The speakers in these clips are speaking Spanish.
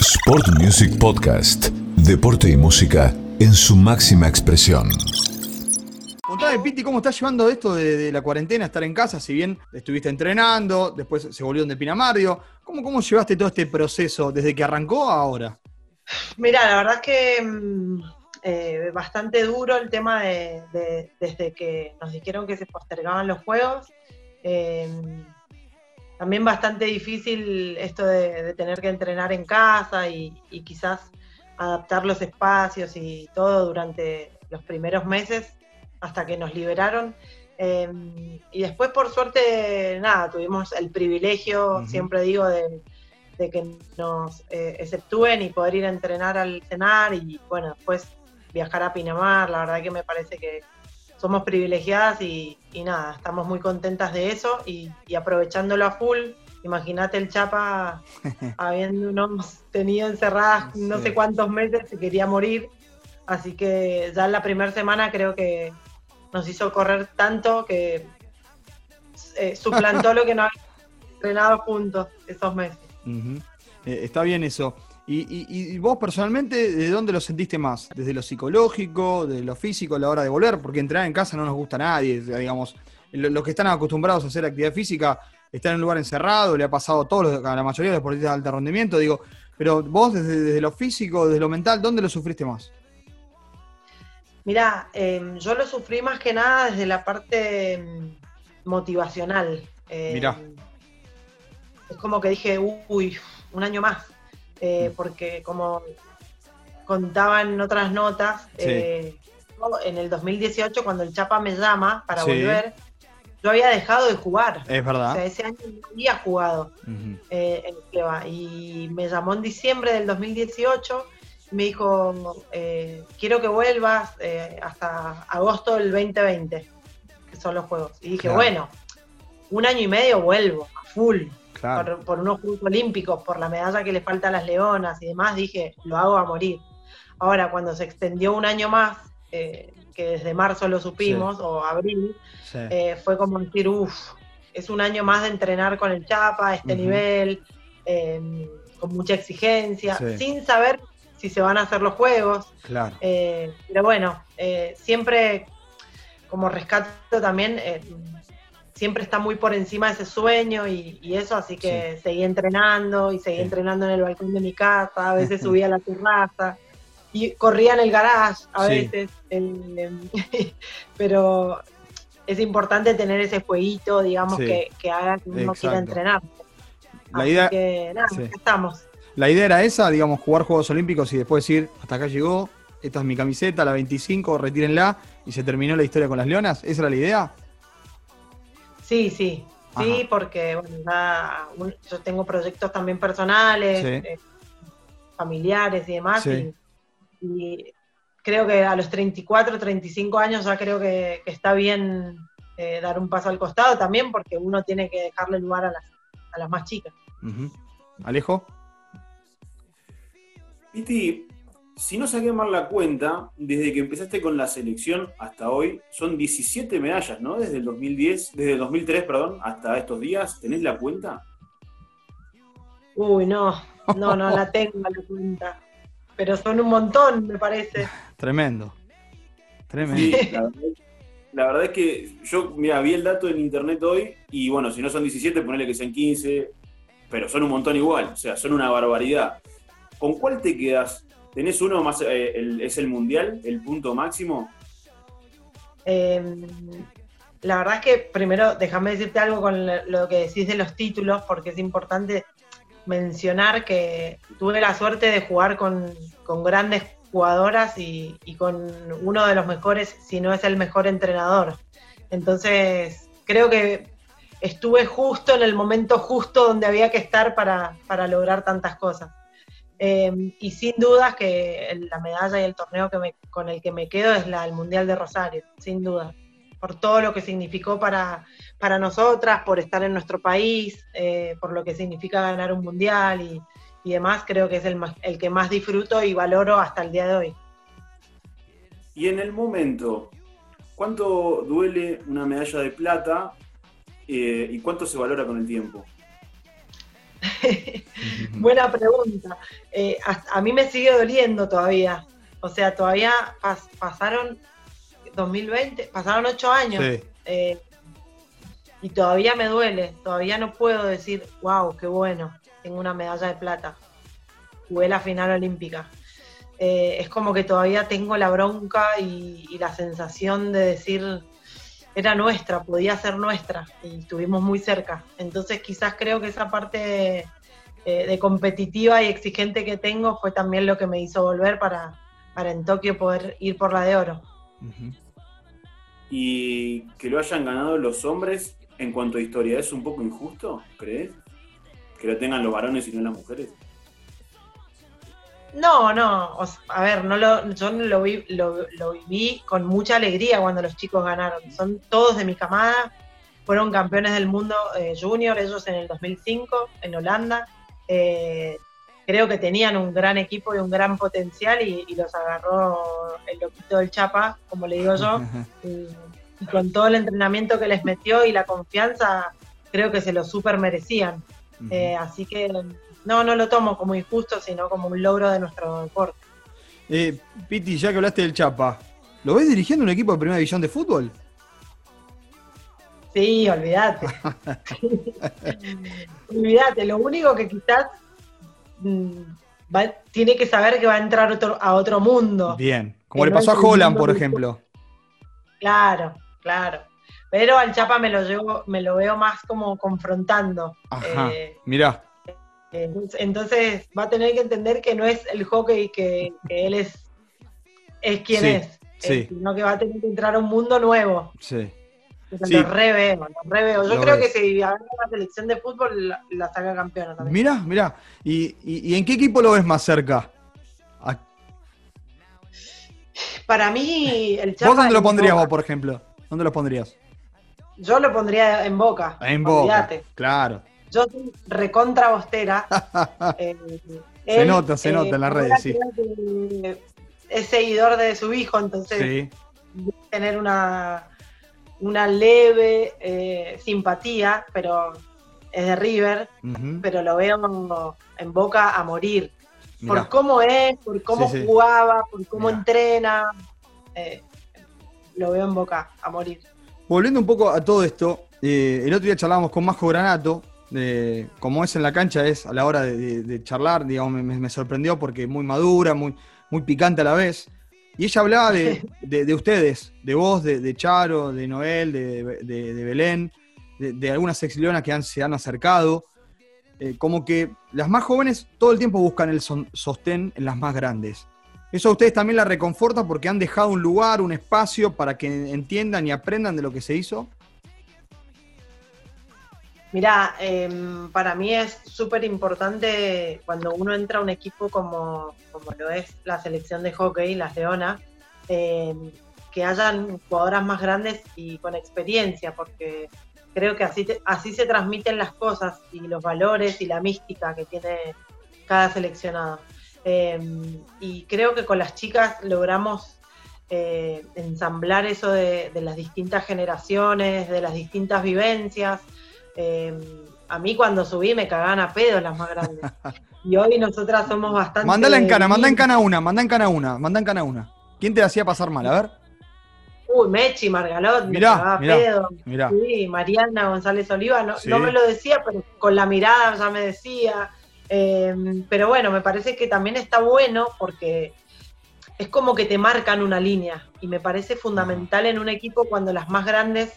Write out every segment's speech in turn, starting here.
Sport Music Podcast. Deporte y música en su máxima expresión. Contame, Piti, ¿cómo estás llevando esto de, de la cuarentena, estar en casa? Si bien estuviste entrenando, después se volvieron de Pinamario. ¿Cómo, ¿Cómo llevaste todo este proceso desde que arrancó a ahora? Mira, la verdad es que mm, eh, bastante duro el tema de, de- desde que nos dijeron que se postergaban los juegos. Eh, también bastante difícil esto de, de tener que entrenar en casa y, y quizás adaptar los espacios y todo durante los primeros meses hasta que nos liberaron. Eh, y después, por suerte, nada, tuvimos el privilegio, siempre digo, de, de que nos eh, exceptúen y poder ir a entrenar al cenar y bueno, después viajar a Pinamar, la verdad que me parece que somos privilegiadas y, y nada, estamos muy contentas de eso y, y aprovechándolo a full. Imagínate el Chapa habiéndonos tenido encerradas no sé cuántos meses, se quería morir. Así que ya en la primera semana creo que nos hizo correr tanto que eh, suplantó lo que no habíamos entrenado juntos esos meses. Eh, está bien eso. Y, y- y vos personalmente, ¿de dónde lo sentiste más? ¿Desde lo psicológico, de lo físico a la hora de volver? Porque entrenar en casa no nos gusta a nadie, digamos. lo- Los que están acostumbrados a hacer actividad física están en un lugar encerrado, le ha pasado a todos, a la mayoría de los deportistas de alto rendimiento, digo. Pero vos, desde, desde lo físico, desde lo mental, ¿dónde lo sufriste más? Mira, eh, yo lo sufrí más que nada desde la parte mm, motivacional. Eh, Mirá. Es como que dije, uy, un año más. Eh, Mm. porque como contaban en otras notas, eh, en el 2018, cuando el Chapa me llama para volver, yo había dejado de jugar. Es O verdad. sea, ese año no había jugado eh, en Cleva. Y me llamó en diciembre del 2018 y me dijo, eh, quiero que vuelvas eh, hasta agosto del 2020, que son los juegos. Y dije, Claro. bueno, un año y medio vuelvo, a full, Claro. por, por unos Juegos Olímpicos, por la medalla que le falta a las leonas y demás, dije, lo hago a morir. Ahora, cuando se extendió un año más, eh, que desde marzo lo supimos, o abril, Sí. eh, fue como decir, uff, es un año más de entrenar con el Chapa, a este nivel, eh, con mucha exigencia, Sí. sin saber si se van a hacer los juegos. Claro. eh, pero bueno, siempre como rescato también, siempre está muy por encima de ese sueño y, y eso, así que seguí entrenando y seguí Sí. entrenando en el balcón de mi casa, a veces subía a la terraza y corría en el garage a Sí. veces, el, pero es importante tener ese jueguito, digamos, Sí. que, que haga que uno quiera entrenar. La Así idea- que nada, sí. estamos. La idea era esa, digamos, jugar Juegos Olímpicos y después decir, hasta acá llegó, esta es mi camiseta, la 25, retírenla, y se terminó la historia con las leonas. ¿Esa era la idea? Sí, sí, sí, Ajá. porque bueno, un- yo tengo proyectos también personales, Sí. eh, familiares y demás, Sí. y, y creo que a los 34, 35 años ya creo que, que está bien eh, dar un paso al costado también, porque uno tiene que dejarle lugar a las, a las más chicas. Ujú. Alejo. Piti, si no saqué mal la cuenta, desde que empezaste con la selección hasta hoy, son 17 medallas, ¿no? Desde el 2010, desde el 2003, perdón, hasta estos días, ¿tenés la cuenta? Uy, no, no, no la tengo a la cuenta, pero son un montón, me parece. Tremendo. Tremendo. Sí, la verdad, la verdad es que yo, mira, vi el dato en internet hoy y bueno, si no son 17, ponele que sean 15, pero son un montón igual, o sea, son una barbaridad. ¿Con cuál te quedas? ¿Tenés uno más, eh, el- es el mundial, el punto máximo? Eh, la verdad es que primero déjame decirte algo con lo- lo que decís de los títulos, porque es importante mencionar que tuve la suerte de jugar con, con grandes jugadoras y, y con uno de los mejores, si no es el mejor entrenador. Entonces, creo que estuve justo en el momento justo donde había que estar para, para lograr tantas cosas. Eh, y sin dudas que el- la medalla y el torneo que me- con el que me quedo es la del Mundial de Rosario, sin duda. Por todo lo que significó para, para nosotras, por estar en nuestro país, eh, por lo que significa ganar un mundial y, y demás, creo que es el, el que más disfruto y valoro hasta el día de hoy. Y en el momento, ¿cuánto duele una medalla de plata eh, y cuánto se valora con el tiempo? Buena pregunta. Eh, a, mí me sigue doliendo todavía. O sea, todavía pasaron 2020, pasaron ocho años. Eh, y todavía me duele. Todavía no puedo decir, wow, qué bueno, tengo una medalla de plata. Jugué la final olímpica. Eh, es como que todavía tengo la bronca y, la sensación de decir, era nuestra, podía ser nuestra y estuvimos muy cerca. Entonces quizás creo que esa parte de competitiva y exigente que tengo fue también lo que me hizo volver para, para en Tokio poder ir por la de oro. Y que lo hayan ganado los hombres en cuanto a historia, ¿es un poco injusto, crees? Que lo tengan los varones y no las mujeres. No, no, a ver, no lo, yo lo, vi, lo, viví con mucha alegría cuando los chicos ganaron. Son todos de mi camada, fueron campeones del mundo eh, junior, ellos en el 2005 en Holanda. Eh, creo que tenían un gran equipo y un gran potencial y, los agarró el loquito del Chapa, como le digo yo. y, con todo el entrenamiento que les metió y la confianza, creo que se lo súper merecían. Eh, así que no, no lo tomo como injusto, sino como un logro de nuestro deporte. Eh, Piti, ya que hablaste del Chapa, ¿lo ves dirigiendo un equipo de primera división de fútbol? Sí, olvídate. olvídate, lo único que quizás mm, tiene que saber que va a entrar a otro mundo. Bien, como le pasó a Holland, por ejemplo. Claro, claro. Pero al Chapa me lo llevo, me lo veo más como confrontando. Ajá, eh, mirá. Entonces va a tener que entender que no es el hockey que, él es, es quien es, eh, sino que va a tener que entrar a un mundo nuevo. Sí. Lo reveo, lo Yo creo que si haga una selección de fútbol la, saca campeona también. Mira, mira. ¿Y, en qué equipo lo ves más cerca? Para mí, el Chapa. ¿Vos dónde lo pondrías vos, por ejemplo? ¿Dónde lo pondrías? Yo lo pondría en Boca. En Boca. Claro. Yo soy recontra bostera. Eh, se nota, se nota en las redes, sí. Es seguidor de su hijo, entonces sí. tener una, una leve eh, simpatía, pero es de River, pero lo veo en boca a morir. Por cómo es, por cómo jugaba, por cómo entrena. Eh, lo veo en boca a morir. Volviendo un poco a todo esto, el otro día charlábamos con Majo Granato, de, como es en la cancha, es a la hora de, charlar, digamos, me, sorprendió porque muy madura, muy, muy picante a la vez. Y ella hablaba de, ustedes, de vos, de, Charo, de Noel, de, Belén, de, algunas exilionas que se han acercado. Eh, como que las más jóvenes todo el tiempo buscan el sostén en las más grandes. Eso a ustedes también la reconforta porque han dejado un lugar, un espacio para que entiendan y aprendan de lo que se hizo. Mira, em, para mí es súper importante cuando uno entra a un equipo como, lo es la selección de hockey, las Leonas, em, que hayan jugadoras más grandes y con experiencia, porque creo que así, así se transmiten las cosas y los valores y la mística que tiene cada seleccionado. Em, y creo que con las chicas logramos eh, ensamblar eso de las distintas generaciones, de las distintas vivencias. Em, a mí cuando subí me cagaban a pedo las más grandes. Y hoy nosotras somos bastante. Mándala en cana, manda en cana una, manda en cana una, manda en cana una. ¿Quién te hacía pasar mal? A ver. Uy, Mechi, Margalot, me cagaba pedo. Sí, Mariana González Oliva, no, me lo decía, pero con la mirada ya me decía. Em, pero bueno, me parece que también está bueno porque es como que te marcan una línea y me parece fundamental en un equipo cuando las más grandes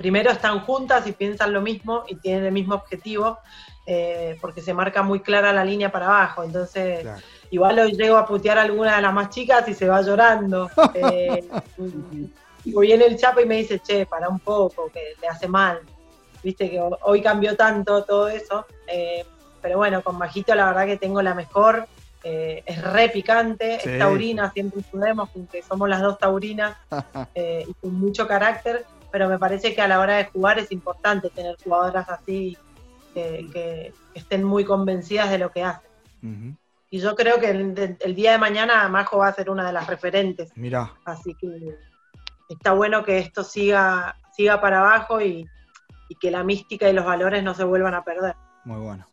primero están juntas y piensan lo mismo y tienen el mismo objetivo, eh, porque se marca muy clara la línea para abajo. Entonces, igual hoy llego a putear a alguna de las más chicas y se va llorando. eh, y viene el chapo y me dice, che, para un poco, que le hace mal. Viste que hoy cambió tanto todo eso. Eh, pero bueno, con Majito la verdad que tengo la mejor. Eh, es re picante, es taurina, siempre podemos, porque somos las dos taurinas y con mucho carácter pero me parece que a la hora de jugar es importante tener jugadoras así que, estén muy convencidas de lo que hacen. Y yo creo que el, día de mañana Majo va a ser una de las referentes. Mira. Así que está bueno que esto siga, siga para abajo y, que la mística y los valores no se vuelvan a perder. Muy bueno.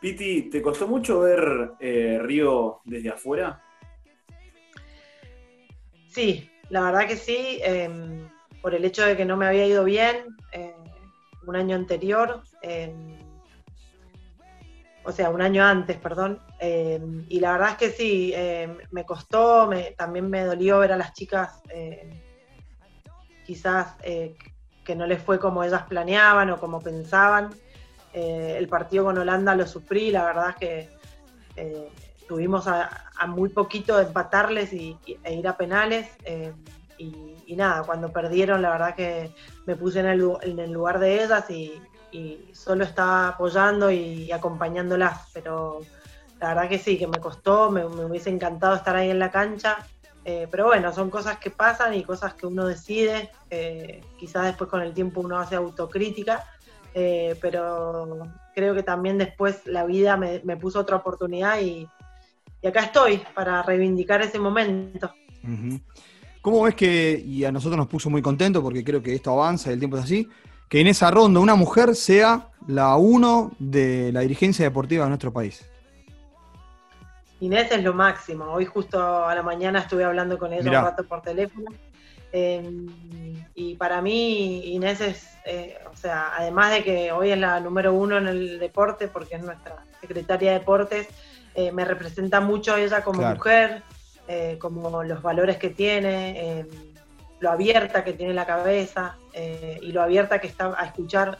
Piti, ¿te costó mucho ver eh, Río desde afuera? Sí, la verdad que sí, em, por el hecho de que no me había ido bien eh, un año anterior, em, o sea, un año antes, perdón, em, y la verdad es que sí, me costó, también me dolió ver a las chicas quizás eh, que no les fue como ellas planeaban o como pensaban. Eh, el partido con Holanda lo sufrí, la verdad es que tuvimos a, muy poquito de empatarles y, e ir a penales. Eh, y, nada, cuando perdieron, la verdad que me puse en el, lugar de ellas y, solo estaba apoyando y, acompañándolas. Pero la verdad que sí, que me costó, me, hubiese encantado estar ahí en la cancha. pero bueno, son cosas que pasan y cosas que uno decide. quizás después con el tiempo uno hace autocrítica eh, pero creo que también después la vida me, puso otra oportunidad y, acá estoy para reivindicar ese momento. ¿Cómo ves que, y a nosotros nos puso muy contento porque creo que esto avanza y el tiempo es así, que en esa ronda una mujer sea la uno de la dirigencia deportiva de nuestro país? Inés es lo máximo. Hoy justo a la mañana estuve hablando con ella un rato por teléfono Em, y para mí Inés es, eh, o sea, además de que hoy es la número uno en el deporte, porque es nuestra secretaria de deportes, eh, me representa mucho ella como mujer, eh, como los valores que tiene, em, lo abierta que tiene la cabeza y lo abierta que está a escuchar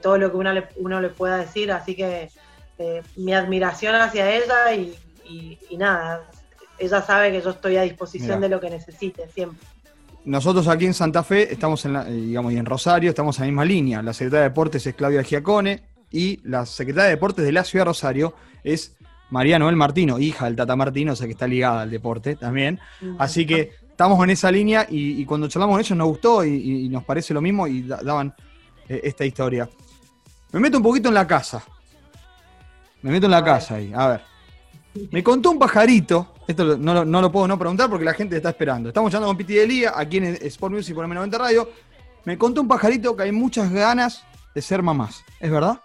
todo lo que uno le, uno le pueda decir. Así que mi admiración hacia ella y, nada, ella sabe que yo estoy a disposición de lo que necesite siempre nosotros aquí en Santa Fe estamos en, la, eh, digamos, y en Rosario estamos en la misma línea. La secretaria de Deportes es Claudia Giacone y la secretaria de Deportes de la Ciudad de Rosario es María Noel Martino, hija del Tata Martino, o sea que está ligada al deporte también. Así que estamos en esa línea y, cuando charlamos con ellos nos gustó y, nos parece lo mismo y daban eh, esta historia. Me meto un poquito en la casa. Me meto en la casa ahí, a ver. Me contó un pajarito, esto no, lo puedo no preguntar porque la gente está esperando. Estamos hablando con Piti Delía, aquí en Sport Music por M90 Radio. Me contó un pajarito que hay muchas ganas de ser mamás. ¿Es verdad?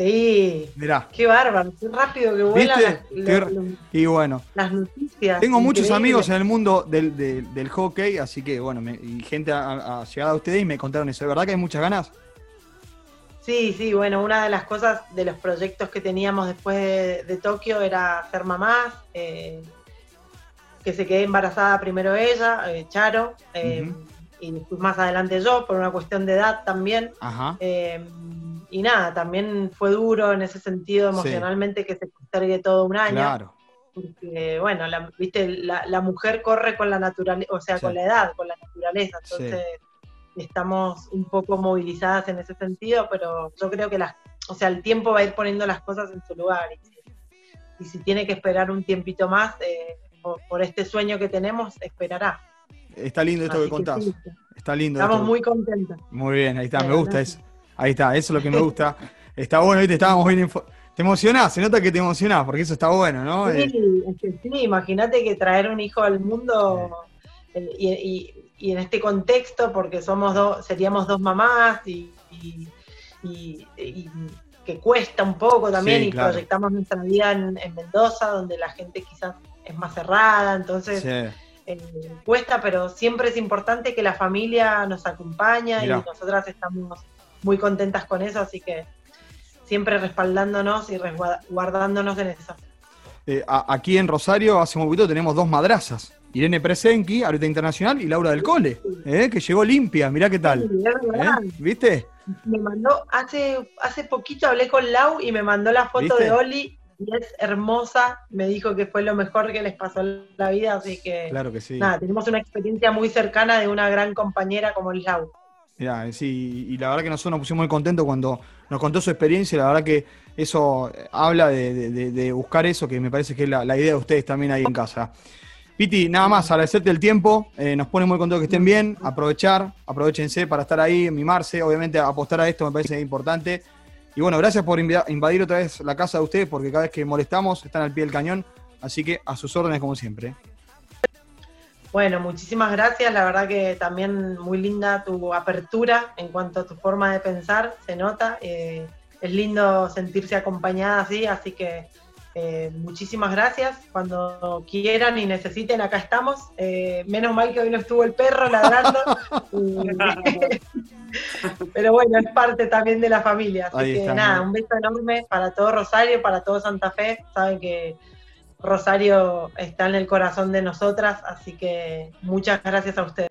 Sí. Mirá. Qué bárbaro, qué rápido que vuelan y bueno. Las noticias. Tengo muchos amigos en el mundo del, hockey, así que bueno, y gente ha, llegado a ustedes y me contaron eso. ¿Es verdad que hay muchas ganas? Sí, sí, bueno, una de las cosas de los proyectos que teníamos después de, Tokio era ser mamás, eh, que se quede embarazada primero ella, eh, Charo, eh, y después más adelante yo, por una cuestión de edad también. Y nada, también fue duro en ese sentido emocionalmente que se postergue todo un año. Claro. Porque, bueno, la, viste, la, mujer corre con la naturaleza, o sea, con la edad, con la naturaleza. Entonces estamos un poco movilizadas en ese sentido, pero yo creo que las, o sea, el tiempo va a ir poniendo las cosas en su lugar. Y, si tiene que esperar un tiempito más eh, por, este sueño que tenemos, esperará. Está lindo esto que contás. está lindo. Estamos muy contentos. Muy bien, ahí está, me gusta eso. Ahí está, eso es lo que me gusta. está bueno, te estábamos bien te emocionás, se nota que te emocionás, porque eso está bueno, ¿no? Sí, eh, sí imagínate que traer un hijo al mundo eh, y, y en este contexto, porque somos dos, seríamos dos mamás y, que cuesta un poco también, y proyectamos nuestra vida en, Mendoza, donde la gente quizás es más cerrada, entonces eh, cuesta, pero siempre es importante que la familia nos acompañe y nosotras estamos muy contentas con eso, así que siempre respaldándonos y resguardándonos en eso. Eh, aquí en Rosario, hace un poquito, tenemos dos madrazas. Irene Presenki, ahorita internacional, y Laura del Cole, eh, que llegó limpia, mirá qué tal. ¿Eh? ¿Viste? Me mandó, hace, hace poquito hablé con Lau y me mandó la foto de Oli y es hermosa, me dijo que fue lo mejor que les pasó en la vida, así que, claro que sí. nada, tenemos una experiencia muy cercana de una gran compañera como Lau. Mirá, sí, y la verdad que nosotros nos pusimos muy contentos cuando nos contó su experiencia, la verdad que eso habla de, buscar eso, que me parece que es la, la idea de ustedes también ahí en casa. Piti, nada más, agradecerte el tiempo. Eh, nos pone muy contentos que estén bien. Aprovechar, aprovechense para estar ahí, mimarse. Obviamente, apostar a esto me parece importante. Y bueno, gracias por invadir otra vez la casa de ustedes, porque cada vez que molestamos están al pie del cañón. Así que a sus órdenes, como siempre. Bueno, muchísimas gracias. La verdad que también muy linda tu apertura en cuanto a tu forma de pensar, se nota. Eh, es lindo sentirse acompañada así, así que eh, muchísimas gracias. Cuando quieran y necesiten, acá estamos. Eh, menos mal que hoy no estuvo el perro ladrando. Pero bueno, es parte también de la familia. Así que nada, un beso enorme para todo Rosario, para todo Santa Fe. Saben que Rosario está en el corazón de nosotras, así que muchas gracias a ustedes.